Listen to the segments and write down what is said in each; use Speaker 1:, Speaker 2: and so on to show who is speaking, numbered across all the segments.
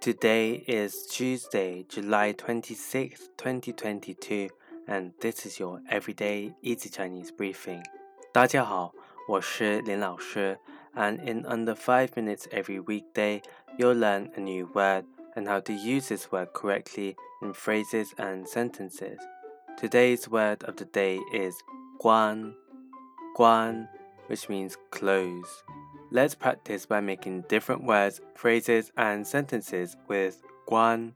Speaker 1: Today is Tuesday, July 26th, 2022, and this is your everyday easy Chinese briefing. 大家好，我是林老师, and in under 5 minutes every weekday, you'll learn a new word and how to use this word correctly in phrases and sentences. Today's word of the day is guan, guan, which means close. Let's practice by making different words, phrases, and sentences with guan.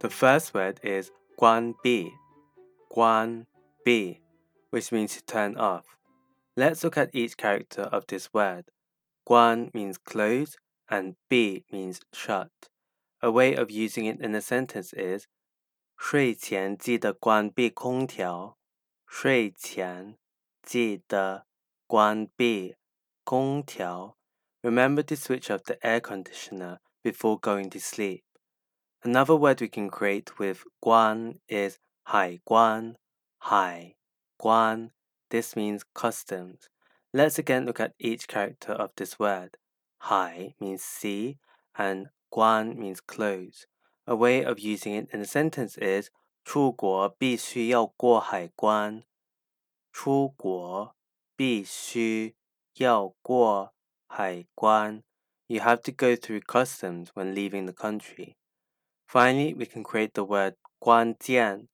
Speaker 1: The first word is guan bi, guan bi, which means to turn off. Let's look at each character of this word. Guan means close and bi means shut. A way of using it in a sentence is 睡前记得关闭空调。睡前记得关闭空调。 Remember to switch off the air conditioner before going to sleep. Another word we can create with guan is hai guan, hai guan. This means customs. Let's again look at each character of this word. Hai means sea and guan means close. A way of using it in a sentence is 出国必须要过海关。出国必须要过 Hai Guan, you have to go through customs when leaving the country. Finally, we can create the word Guan Jian,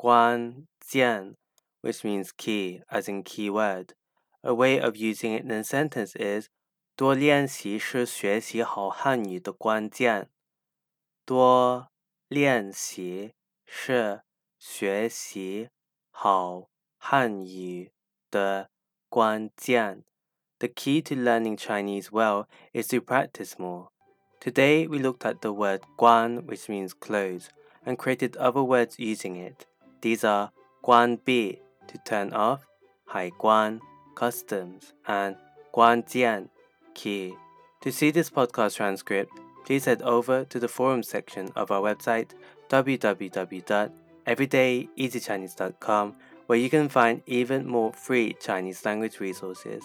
Speaker 1: Guan Jian, which means key, as in keyword. A way of using it in a sentence is 多练习是学习好汉语的关键。多练习是学习好汉语的关键。The key to learning Chinese well is to practice more. Today we looked at the word guan, which means close, and created other words using it. These are guan bi, to turn off, hai guan, customs, and guan jian, key. To see this podcast transcript, please head over to the forum section of our website www.everydayeasychinese.com where you can find even more free Chinese language resources.